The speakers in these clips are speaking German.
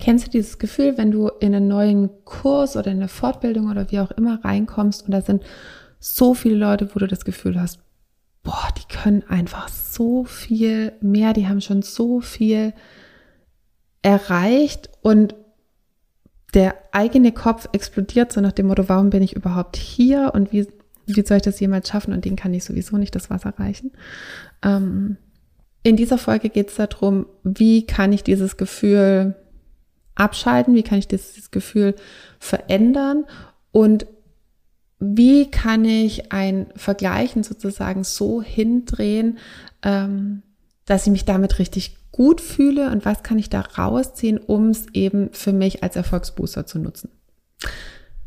Kennst du dieses Gefühl, wenn du in einen neuen Kurs oder in eine Fortbildung oder wie auch immer reinkommst und da sind so viele Leute, wo du das Gefühl hast, boah, die können einfach so viel mehr, die haben schon so viel erreicht und der eigene Kopf explodiert so nach dem Motto, warum bin ich überhaupt hier und wie, wie soll ich das jemals schaffen und den kann ich sowieso nicht das Wasser reichen. Ähm, in dieser Folge geht es darum, wie kann ich dieses Gefühl abschalten, wie kann ich dieses Gefühl verändern und wie kann ich ein Vergleichen sozusagen so hindrehen, ähm, dass ich mich damit richtig gut fühle und was kann ich da rausziehen, um es eben für mich als Erfolgsbooster zu nutzen.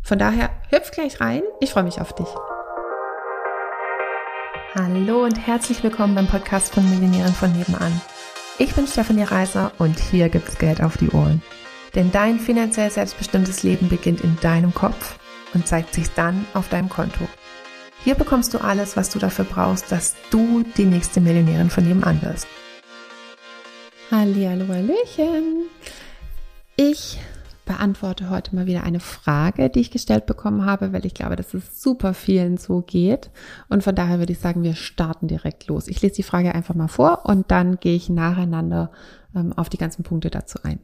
Von daher hüpf gleich rein. Ich freue mich auf dich. Hallo und herzlich willkommen beim Podcast von Millionären von nebenan. Ich bin Stefanie Reiser und hier gibt's Geld auf die Ohren. Denn dein finanziell selbstbestimmtes Leben beginnt in deinem Kopf und zeigt sich dann auf deinem Konto. Hier bekommst du alles, was du dafür brauchst, dass du die nächste Millionärin von nebenan wirst. Hallihallo, Hallöchen. Ich beantworte heute mal wieder eine Frage, die ich gestellt bekommen habe, weil ich glaube, dass es super vielen so geht. Und von daher würde ich sagen, wir starten direkt los. Ich lese die Frage einfach mal vor und dann gehe ich nacheinander ähm, auf die ganzen Punkte dazu ein.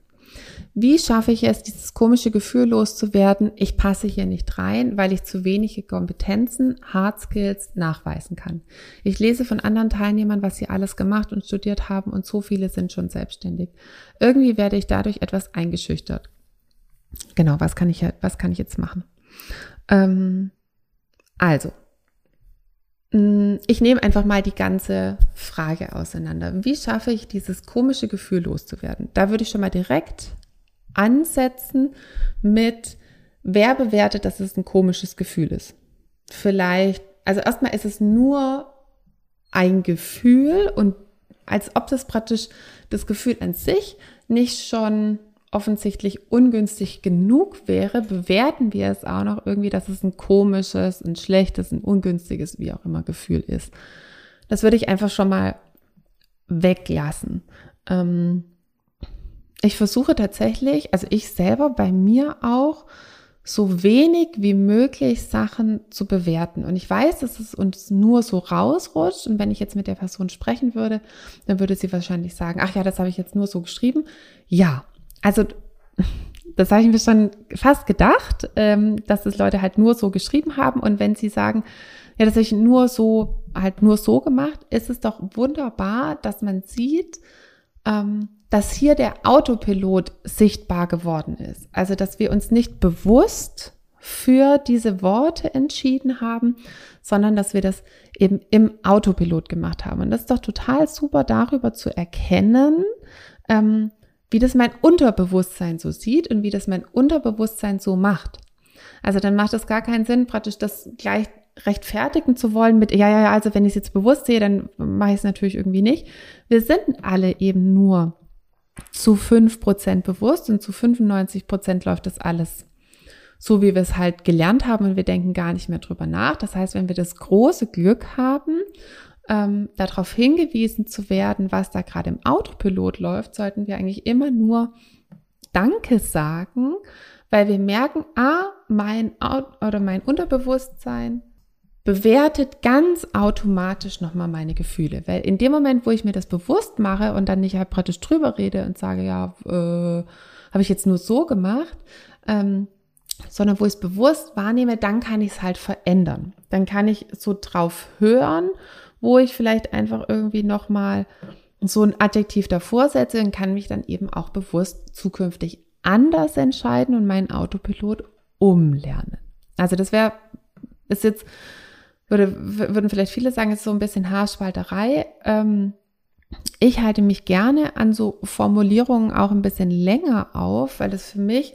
Wie schaffe ich es, dieses komische Gefühl loszuwerden, ich passe hier nicht rein, weil ich zu wenige Kompetenzen, Hard Skills nachweisen kann? Ich lese von anderen Teilnehmern, was sie alles gemacht und studiert haben und so viele sind schon selbstständig. Irgendwie werde ich dadurch etwas eingeschüchtert. Genau, was kann ich, was kann ich jetzt machen? Ähm, also, ich nehme einfach mal die ganze Frage auseinander. Wie schaffe ich dieses komische Gefühl loszuwerden? Da würde ich schon mal direkt ansetzen mit, wer bewertet, dass es ein komisches Gefühl ist. Vielleicht, also erstmal ist es nur ein Gefühl und als ob das praktisch das Gefühl an sich nicht schon offensichtlich ungünstig genug wäre, bewerten wir es auch noch irgendwie, dass es ein komisches, ein schlechtes, ein ungünstiges, wie auch immer Gefühl ist. Das würde ich einfach schon mal weglassen. Ähm, ich versuche tatsächlich, also ich selber bei mir auch, so wenig wie möglich Sachen zu bewerten. Und ich weiß, dass es uns nur so rausrutscht. Und wenn ich jetzt mit der Person sprechen würde, dann würde sie wahrscheinlich sagen, ach ja, das habe ich jetzt nur so geschrieben. Ja, also das habe ich mir schon fast gedacht, ähm, dass das Leute halt nur so geschrieben haben. Und wenn sie sagen, ja, das habe ich nur so, halt nur so gemacht, ist es doch wunderbar, dass man sieht, ähm, dass hier der Autopilot sichtbar geworden ist. Also, dass wir uns nicht bewusst für diese Worte entschieden haben, sondern dass wir das eben im Autopilot gemacht haben. Und das ist doch total super darüber zu erkennen, ähm, wie das mein Unterbewusstsein so sieht und wie das mein Unterbewusstsein so macht. Also dann macht es gar keinen Sinn, praktisch das gleich rechtfertigen zu wollen mit, ja, ja, ja, also wenn ich es jetzt bewusst sehe, dann mache ich es natürlich irgendwie nicht. Wir sind alle eben nur zu fünf Prozent bewusst und zu 95 Prozent läuft das alles so, wie wir es halt gelernt haben und wir denken gar nicht mehr drüber nach. Das heißt, wenn wir das große Glück haben, ähm, darauf hingewiesen zu werden, was da gerade im Autopilot läuft, sollten wir eigentlich immer nur Danke sagen, weil wir merken, ah, mein oder mein Unterbewusstsein bewertet ganz automatisch nochmal meine Gefühle. Weil in dem Moment, wo ich mir das bewusst mache und dann nicht halt praktisch drüber rede und sage, ja, äh, habe ich jetzt nur so gemacht, ähm, sondern wo ich es bewusst wahrnehme, dann kann ich es halt verändern. Dann kann ich so drauf hören, wo ich vielleicht einfach irgendwie nochmal so ein Adjektiv davor setze und kann mich dann eben auch bewusst zukünftig anders entscheiden und meinen Autopilot umlernen. Also das wäre, ist jetzt würde, würden vielleicht viele sagen, ist so ein bisschen Haarspalterei. Ähm, ich halte mich gerne an so Formulierungen auch ein bisschen länger auf, weil es für mich,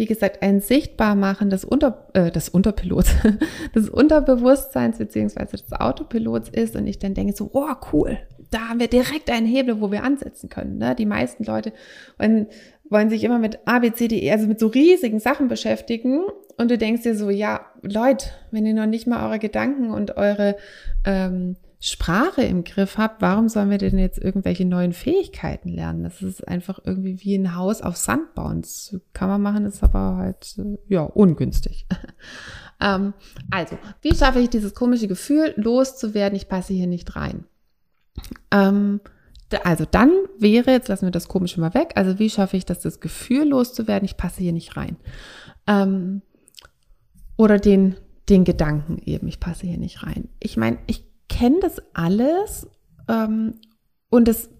wie gesagt, ein Sichtbarmachen des, Unter, äh, des Unterpilots, des Unterbewusstseins beziehungsweise des Autopilots ist und ich dann denke so, oh cool, da haben wir direkt einen Hebel, wo wir ansetzen können. Ne? Die meisten Leute wollen, wollen sich immer mit A, B, C, D, E, also mit so riesigen Sachen beschäftigen und du denkst dir so, ja, Leute, wenn ihr noch nicht mal eure Gedanken und eure ähm, Sprache im Griff habe, warum sollen wir denn jetzt irgendwelche neuen Fähigkeiten lernen? Das ist einfach irgendwie wie ein Haus auf Sand bauen. Das kann man machen, ist aber halt, äh, ja, ungünstig. ähm, also, wie schaffe ich dieses komische Gefühl loszuwerden? Ich passe hier nicht rein. Ähm, also dann wäre, jetzt lassen wir das komische mal weg, also wie schaffe ich das, das Gefühl loszuwerden? Ich passe hier nicht rein. Ähm, oder den, den Gedanken eben, ich passe hier nicht rein. Ich meine, ich kenne das alles ähm, und das,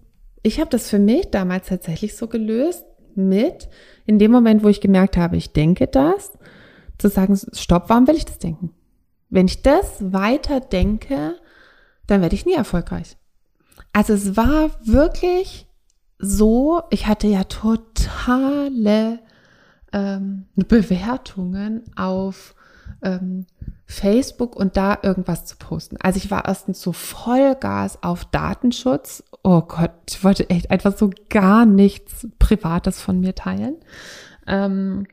ich habe das für mich damals tatsächlich so gelöst mit, in dem Moment, wo ich gemerkt habe, ich denke das, zu sagen, stopp, warum will ich das denken? Wenn ich das weiter denke, dann werde ich nie erfolgreich. Also es war wirklich so, ich hatte ja totale ähm, Bewertungen auf ähm, Facebook und da irgendwas zu posten. Also ich war erstens so Vollgas auf Datenschutz. Oh Gott, ich wollte echt einfach so gar nichts Privates von mir teilen. Ähm,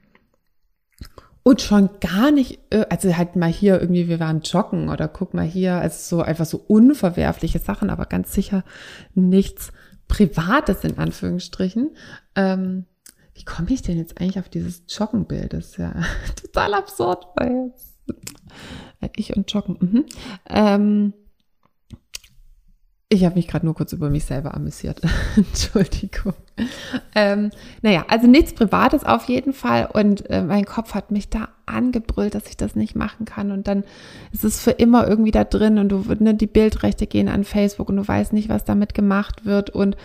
und schon gar nicht, äh, also halt mal hier irgendwie, wir waren joggen oder guck mal hier, also so einfach so unverwerfliche Sachen, aber ganz sicher nichts Privates in Anführungsstrichen. Ähm, wie komme ich denn jetzt eigentlich auf dieses Joggenbild? Das ist ja total absurd, weil ich und Joggen. Mhm. Ähm, ich habe mich gerade nur kurz über mich selber amüsiert. Entschuldigung. Ähm, naja, also nichts Privates auf jeden Fall. Und äh, mein Kopf hat mich da angebrüllt, dass ich das nicht machen kann. Und dann ist es für immer irgendwie da drin und du, ne, die Bildrechte gehen an Facebook und du weißt nicht, was damit gemacht wird. Und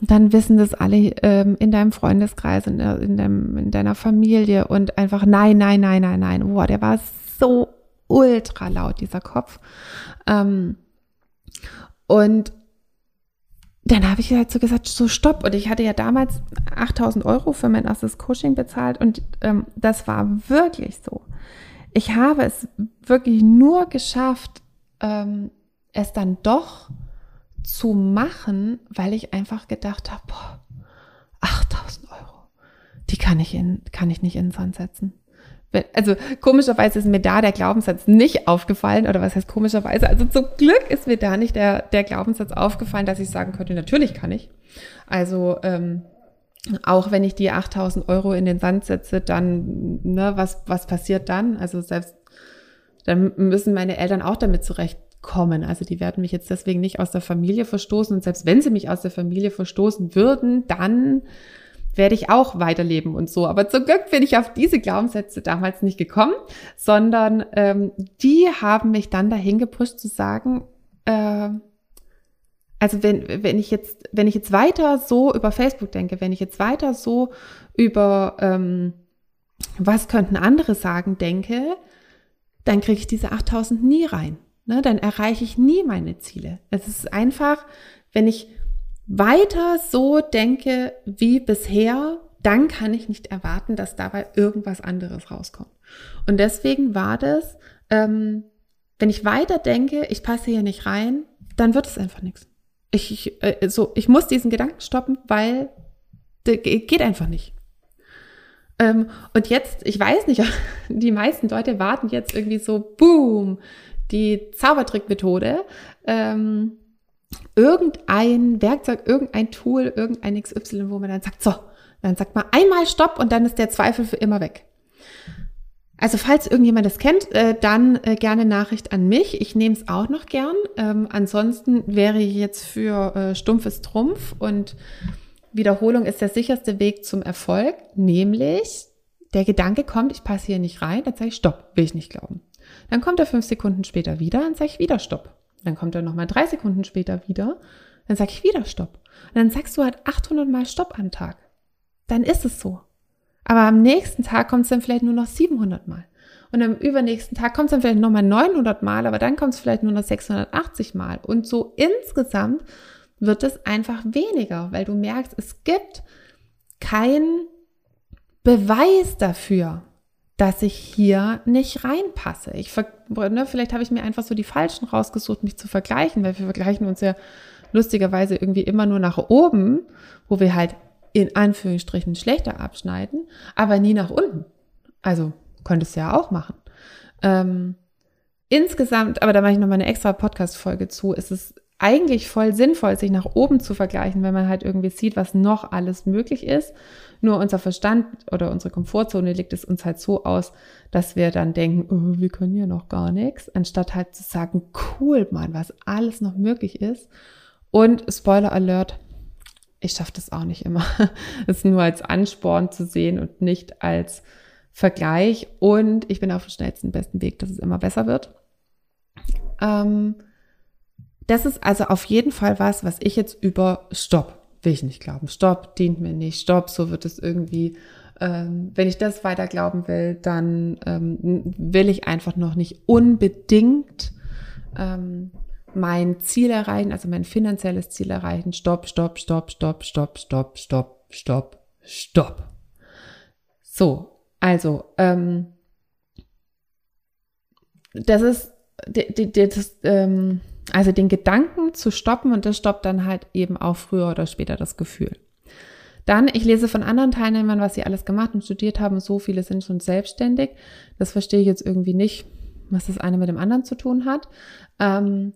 dann wissen das alle ähm, in deinem Freundeskreis, in, in, deinem, in deiner Familie und einfach nein, nein, nein, nein, nein. Boah, der war so ultra laut, dieser Kopf. Ähm, und dann habe ich halt so gesagt, so stopp. Und ich hatte ja damals 8000 Euro für mein erstes Coaching bezahlt und ähm, das war wirklich so. Ich habe es wirklich nur geschafft, ähm, es dann doch zu machen, weil ich einfach gedacht habe, boah, 8000 Euro, die kann ich, in, kann ich nicht in den Sand setzen also komischerweise ist mir da der Glaubenssatz nicht aufgefallen, oder was heißt komischerweise? Also zum Glück ist mir da nicht der, der Glaubenssatz aufgefallen, dass ich sagen könnte, natürlich kann ich. Also ähm, auch wenn ich die 8000 Euro in den Sand setze, dann, ne, was, was passiert dann? Also selbst, dann müssen meine Eltern auch damit zurechtkommen. Also die werden mich jetzt deswegen nicht aus der Familie verstoßen. Und selbst wenn sie mich aus der Familie verstoßen würden, dann werde ich auch weiterleben und so. Aber zum Glück bin ich auf diese Glaubenssätze damals nicht gekommen, sondern ähm, die haben mich dann dahin gepusht zu sagen, äh, also wenn, wenn ich jetzt, wenn ich jetzt weiter so über Facebook denke, wenn ich jetzt weiter so über ähm, was könnten andere sagen, denke, dann kriege ich diese 8000 nie rein. Ne? Dann erreiche ich nie meine Ziele. Es ist einfach, wenn ich weiter so denke wie bisher, dann kann ich nicht erwarten, dass dabei irgendwas anderes rauskommt. Und deswegen war das, ähm, wenn ich weiter denke, ich passe hier nicht rein, dann wird es einfach nichts. Ich, ich, äh, so, ich muss diesen Gedanken stoppen, weil geht einfach nicht. Ähm, und jetzt, ich weiß nicht, die meisten Leute warten jetzt irgendwie so, boom, die Zaubertrickmethode. Ähm, irgendein Werkzeug, irgendein Tool, irgendein XY, wo man dann sagt, so, dann sagt man einmal Stopp und dann ist der Zweifel für immer weg. Also falls irgendjemand das kennt, äh, dann äh, gerne Nachricht an mich. Ich nehme es auch noch gern. Ähm, ansonsten wäre ich jetzt für äh, stumpfes Trumpf und Wiederholung ist der sicherste Weg zum Erfolg, nämlich der Gedanke kommt, ich passe hier nicht rein, dann sage ich Stopp, will ich nicht glauben. Dann kommt er fünf Sekunden später wieder, dann sage ich wieder Stopp. Dann kommt er nochmal drei Sekunden später wieder. Dann sage ich wieder Stopp. Und dann sagst du halt 800 Mal Stopp am Tag. Dann ist es so. Aber am nächsten Tag kommt es dann vielleicht nur noch 700 Mal. Und am übernächsten Tag kommt es dann vielleicht nochmal 900 Mal, aber dann kommt es vielleicht nur noch 680 Mal. Und so insgesamt wird es einfach weniger, weil du merkst, es gibt keinen Beweis dafür, dass ich hier nicht reinpasse. Ich ne, vielleicht habe ich mir einfach so die falschen rausgesucht, mich zu vergleichen, weil wir vergleichen uns ja lustigerweise irgendwie immer nur nach oben, wo wir halt in Anführungsstrichen schlechter abschneiden, aber nie nach unten. Also könntest du ja auch machen. Ähm, insgesamt, aber da mache ich nochmal eine extra Podcast-Folge zu, ist es eigentlich voll sinnvoll, sich nach oben zu vergleichen, wenn man halt irgendwie sieht, was noch alles möglich ist. Nur unser Verstand oder unsere Komfortzone legt es uns halt so aus, dass wir dann denken, oh, wir können hier noch gar nichts, anstatt halt zu sagen, cool, Mann, was alles noch möglich ist. Und Spoiler Alert, ich schaffe das auch nicht immer. Es nur als Ansporn zu sehen und nicht als Vergleich. Und ich bin auf dem schnellsten, besten Weg, dass es immer besser wird. Ähm, das ist also auf jeden Fall was, was ich jetzt über Stopp, will ich nicht glauben. Stopp dient mir nicht. Stopp, so wird es irgendwie. Ähm, wenn ich das weiter glauben will, dann ähm, will ich einfach noch nicht unbedingt ähm, mein Ziel erreichen, also mein finanzielles Ziel erreichen. Stopp, stopp, stopp, stopp, stopp, stopp, stopp, stopp, stopp. So, also, ähm, das ist, die, das, ähm, also den Gedanken zu stoppen und das stoppt dann halt eben auch früher oder später das Gefühl. Dann, ich lese von anderen Teilnehmern, was sie alles gemacht und studiert haben. So viele sind schon selbstständig. Das verstehe ich jetzt irgendwie nicht, was das eine mit dem anderen zu tun hat. Ähm,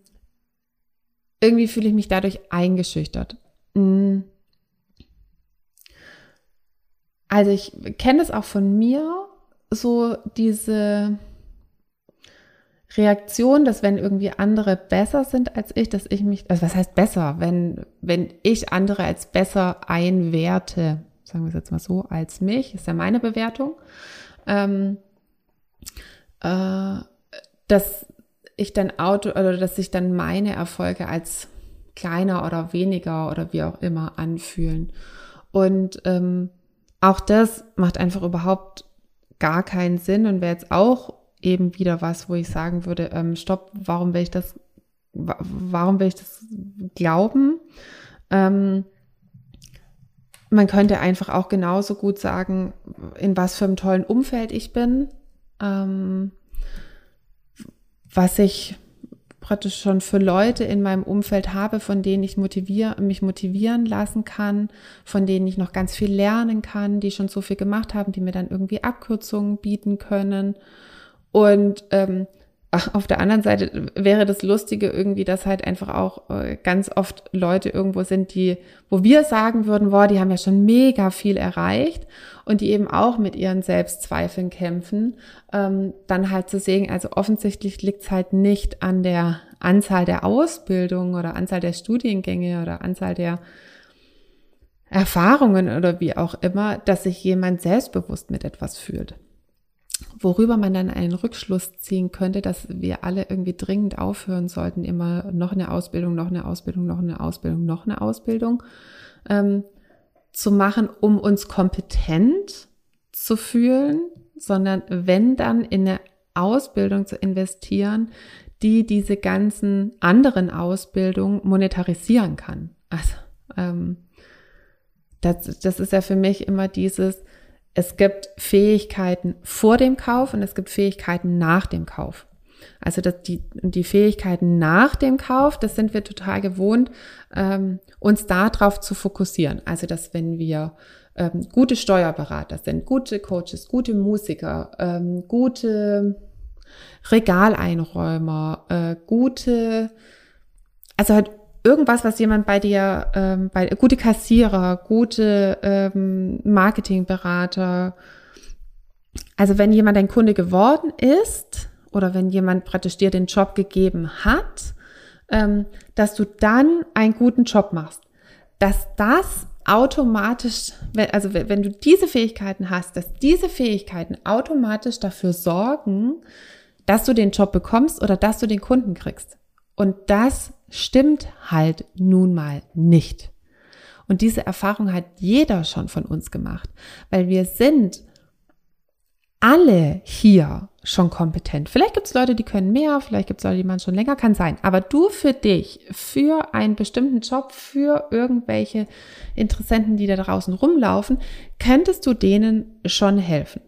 irgendwie fühle ich mich dadurch eingeschüchtert. Mm. Also ich kenne es auch von mir, so diese Reaktion, dass wenn irgendwie andere besser sind als ich, dass ich mich, also was heißt besser, wenn, wenn ich andere als besser einwerte, sagen wir es jetzt mal so, als mich, ist ja meine Bewertung, ähm, äh, dass ich dann Auto oder dass sich dann meine Erfolge als kleiner oder weniger oder wie auch immer anfühlen. Und ähm, auch das macht einfach überhaupt gar keinen Sinn und wäre jetzt auch eben wieder was, wo ich sagen würde, ähm, stopp, warum will ich das, warum will ich das glauben? Ähm, man könnte einfach auch genauso gut sagen, in was für einem tollen Umfeld ich bin. Ähm, was ich praktisch schon für Leute in meinem Umfeld habe, von denen ich motivier, mich motivieren lassen kann, von denen ich noch ganz viel lernen kann, die schon so viel gemacht haben, die mir dann irgendwie Abkürzungen bieten können. Und ähm, auf der anderen Seite wäre das Lustige irgendwie, dass halt einfach auch äh, ganz oft Leute irgendwo sind, die, wo wir sagen würden, boah, die haben ja schon mega viel erreicht und die eben auch mit ihren Selbstzweifeln kämpfen, ähm, dann halt zu sehen, also offensichtlich liegt es halt nicht an der Anzahl der Ausbildung oder Anzahl der Studiengänge oder Anzahl der Erfahrungen oder wie auch immer, dass sich jemand selbstbewusst mit etwas fühlt worüber man dann einen Rückschluss ziehen könnte, dass wir alle irgendwie dringend aufhören sollten, immer noch eine Ausbildung, noch eine Ausbildung, noch eine Ausbildung, noch eine Ausbildung ähm, zu machen, um uns kompetent zu fühlen, sondern wenn dann in eine Ausbildung zu investieren, die diese ganzen anderen Ausbildungen monetarisieren kann. Also ähm, das, das ist ja für mich immer dieses, es gibt Fähigkeiten vor dem Kauf und es gibt Fähigkeiten nach dem Kauf. Also dass die, die Fähigkeiten nach dem Kauf, das sind wir total gewohnt, ähm, uns darauf zu fokussieren. Also dass wenn wir ähm, gute Steuerberater sind, gute Coaches, gute Musiker, ähm, gute Regaleinräumer, äh, gute, also halt irgendwas, was jemand bei dir, ähm, bei gute Kassierer, gute ähm, Marketingberater, also wenn jemand ein Kunde geworden ist oder wenn jemand praktisch dir den Job gegeben hat, ähm, dass du dann einen guten Job machst, dass das automatisch, also wenn du diese Fähigkeiten hast, dass diese Fähigkeiten automatisch dafür sorgen, dass du den Job bekommst oder dass du den Kunden kriegst. Und das stimmt halt nun mal nicht. Und diese Erfahrung hat jeder schon von uns gemacht, weil wir sind alle hier schon kompetent. Vielleicht gibt es Leute, die können mehr, vielleicht gibt es Leute, die man schon länger, kann sein. Aber du für dich, für einen bestimmten Job, für irgendwelche Interessenten, die da draußen rumlaufen, könntest du denen schon helfen.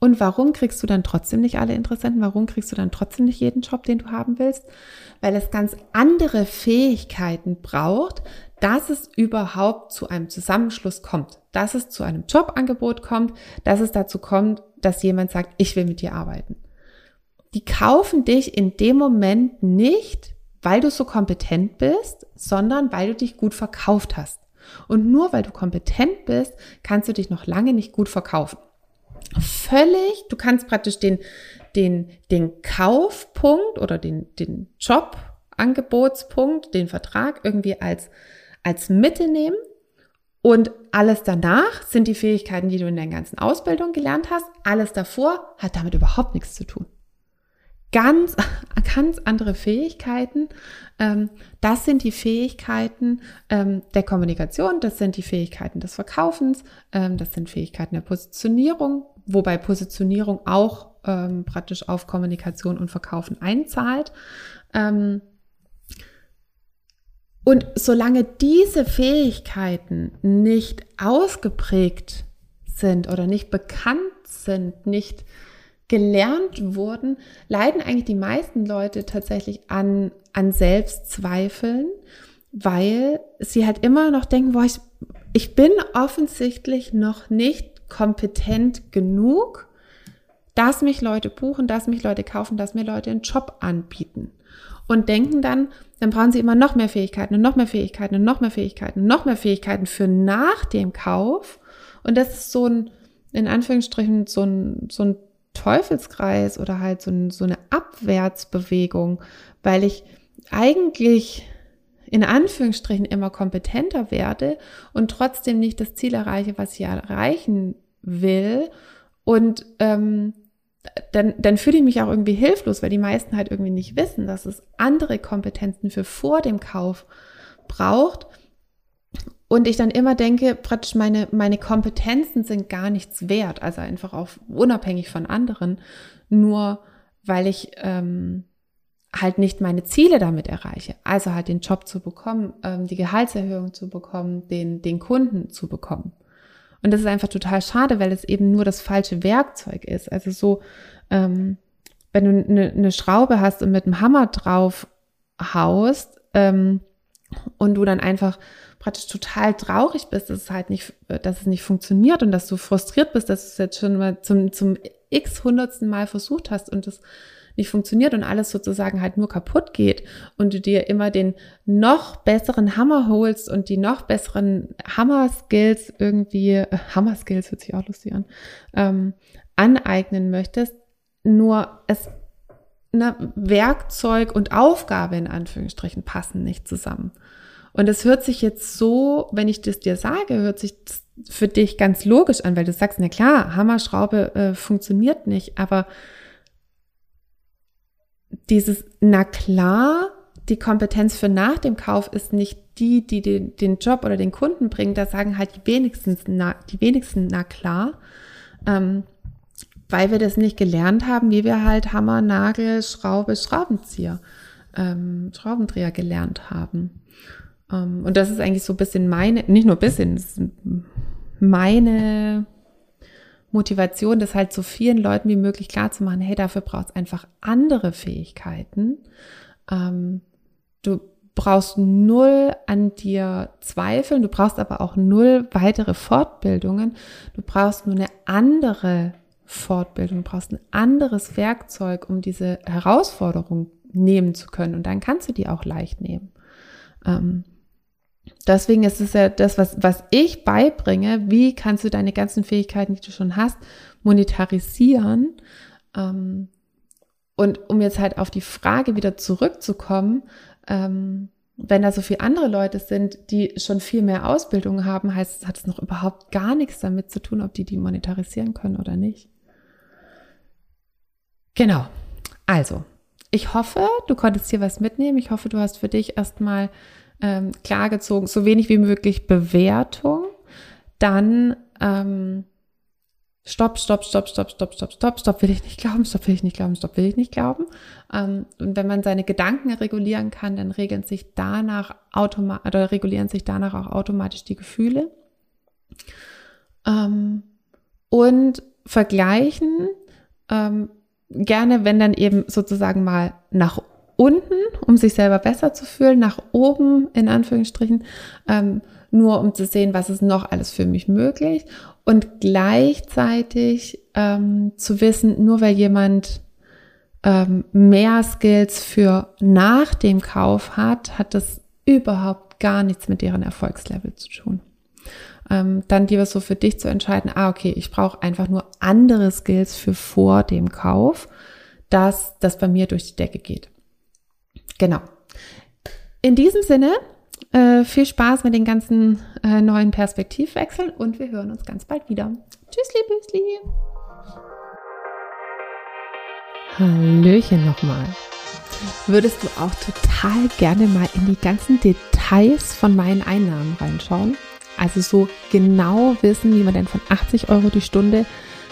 Und warum kriegst du dann trotzdem nicht alle Interessenten? Warum kriegst du dann trotzdem nicht jeden Job, den du haben willst? Weil es ganz andere Fähigkeiten braucht, dass es überhaupt zu einem Zusammenschluss kommt, dass es zu einem Jobangebot kommt, dass es dazu kommt, dass jemand sagt, ich will mit dir arbeiten. die kaufen dich in dem Moment nicht, weil du so kompetent bist, sondern weil du dich gut verkauft hast. Und nur weil du kompetent bist, kannst du dich noch lange nicht gut verkaufen. Völlig, du kannst praktisch den, den, den Kaufpunkt oder den, den Jobangebotspunkt, den Vertrag irgendwie als, als Mitte nehmen und alles danach sind die Fähigkeiten, die du in der ganzen Ausbildung gelernt hast. Alles davor hat damit überhaupt nichts zu tun. Ganz, ganz andere Fähigkeiten. Ähm, das sind die Fähigkeiten ähm, der Kommunikation, das sind die Fähigkeiten des Verkaufens, ähm, das sind Fähigkeiten der Positionierung, wobei Positionierung auch praktisch auf Kommunikation und Verkaufen einzahlt. Und solange diese Fähigkeiten nicht ausgeprägt sind oder nicht bekannt sind, nicht gelernt wurden, leiden eigentlich die meisten Leute tatsächlich an, an Selbstzweifeln, weil sie halt immer noch denken, boah, ich, ich bin offensichtlich noch nicht kompetent genug, dass mich Leute buchen, dass mich Leute kaufen, dass mir Leute einen Job anbieten. Und denken dann, dann brauchen sie immer noch mehr Fähigkeiten und noch mehr Fähigkeiten und noch mehr Fähigkeiten und noch mehr Fähigkeiten für nach dem Kauf. Und das ist so ein, in Anführungsstrichen, so ein, so ein Teufelskreis oder halt so, ein, so eine Abwärtsbewegung, weil ich eigentlich in Anführungsstrichen immer kompetenter werde und trotzdem nicht das Ziel erreiche, was ich erreichen will. Und ähm, dann, dann fühle ich mich auch irgendwie hilflos, weil die meisten halt irgendwie nicht wissen, dass es andere Kompetenzen für vor dem Kauf braucht. Und ich dann immer denke, praktisch meine, meine Kompetenzen sind gar nichts wert, also einfach auch unabhängig von anderen, nur weil ich ähm, halt nicht meine Ziele damit erreiche. Also halt den Job zu bekommen, ähm, die Gehaltserhöhung zu bekommen, den, den Kunden zu bekommen. Und das ist einfach total schade, weil es eben nur das falsche Werkzeug ist. Also so, ähm, wenn du eine, eine Schraube hast und mit einem Hammer drauf haust ähm, und du dann einfach praktisch total traurig bist, dass es halt nicht, dass es nicht funktioniert und dass du frustriert bist, dass du es jetzt schon mal zum, zum x hundertsten Mal versucht hast und das nicht funktioniert und alles sozusagen halt nur kaputt geht und du dir immer den noch besseren Hammer holst und die noch besseren Hammer-Skills irgendwie, äh, Hammer-Skills hört sich auch lustig an, ähm, aneignen möchtest, nur es ne, Werkzeug und Aufgabe in Anführungsstrichen passen nicht zusammen. Und es hört sich jetzt so, wenn ich das dir sage, hört sich für dich ganz logisch an, weil du sagst, na klar, Hammerschraube äh, funktioniert nicht, aber dieses, na klar, die Kompetenz für nach dem Kauf ist nicht die, die den, den Job oder den Kunden bringt. Da sagen halt die wenigsten, na, die wenigsten, na klar, ähm, weil wir das nicht gelernt haben, wie wir halt Hammer, Nagel, Schraube, Schraubenzieher, ähm, Schraubendreher gelernt haben. Ähm, und das ist eigentlich so ein bisschen meine, nicht nur ein bisschen, das ist meine Motivation, das halt so vielen Leuten wie möglich klar zu machen, hey, dafür braucht es einfach andere Fähigkeiten. Ähm, du brauchst null an dir zweifeln, du brauchst aber auch null weitere Fortbildungen. Du brauchst nur eine andere Fortbildung, du brauchst ein anderes Werkzeug, um diese Herausforderung nehmen zu können. Und dann kannst du die auch leicht nehmen. Ähm, Deswegen ist es ja das, was, was ich beibringe. Wie kannst du deine ganzen Fähigkeiten, die du schon hast, monetarisieren? Ähm, und um jetzt halt auf die Frage wieder zurückzukommen, ähm, wenn da so viele andere Leute sind, die schon viel mehr Ausbildung haben, heißt es, hat es noch überhaupt gar nichts damit zu tun, ob die die monetarisieren können oder nicht. Genau. Also, ich hoffe, du konntest hier was mitnehmen. Ich hoffe, du hast für dich erstmal ähm, klargezogen, so wenig wie möglich Bewertung, dann ähm, Stopp, stopp, stopp, stopp, stopp, stopp, stopp, stopp, will ich nicht glauben, stopp, will ich nicht glauben, stopp, will ich nicht glauben. Ähm, und wenn man seine Gedanken regulieren kann, dann regeln sich danach automatisch oder regulieren sich danach auch automatisch die Gefühle. Ähm, und vergleichen, ähm, gerne, wenn dann eben sozusagen mal nach unten, um sich selber besser zu fühlen, nach oben in Anführungsstrichen, ähm, nur um zu sehen, was ist noch alles für mich möglich und gleichzeitig ähm, zu wissen, nur weil jemand ähm, mehr Skills für nach dem Kauf hat, hat das überhaupt gar nichts mit deren Erfolgslevel zu tun. Ähm, dann lieber so für dich zu entscheiden, ah, okay, ich brauche einfach nur andere Skills für vor dem Kauf, dass das bei mir durch die Decke geht. Genau. In diesem Sinne, äh, viel Spaß mit den ganzen äh, neuen Perspektivwechseln und wir hören uns ganz bald wieder. Tschüssli, Büsli. Hallöchen nochmal. Würdest du auch total gerne mal in die ganzen Details von meinen Einnahmen reinschauen? Also so genau wissen, wie man denn von 80 Euro die Stunde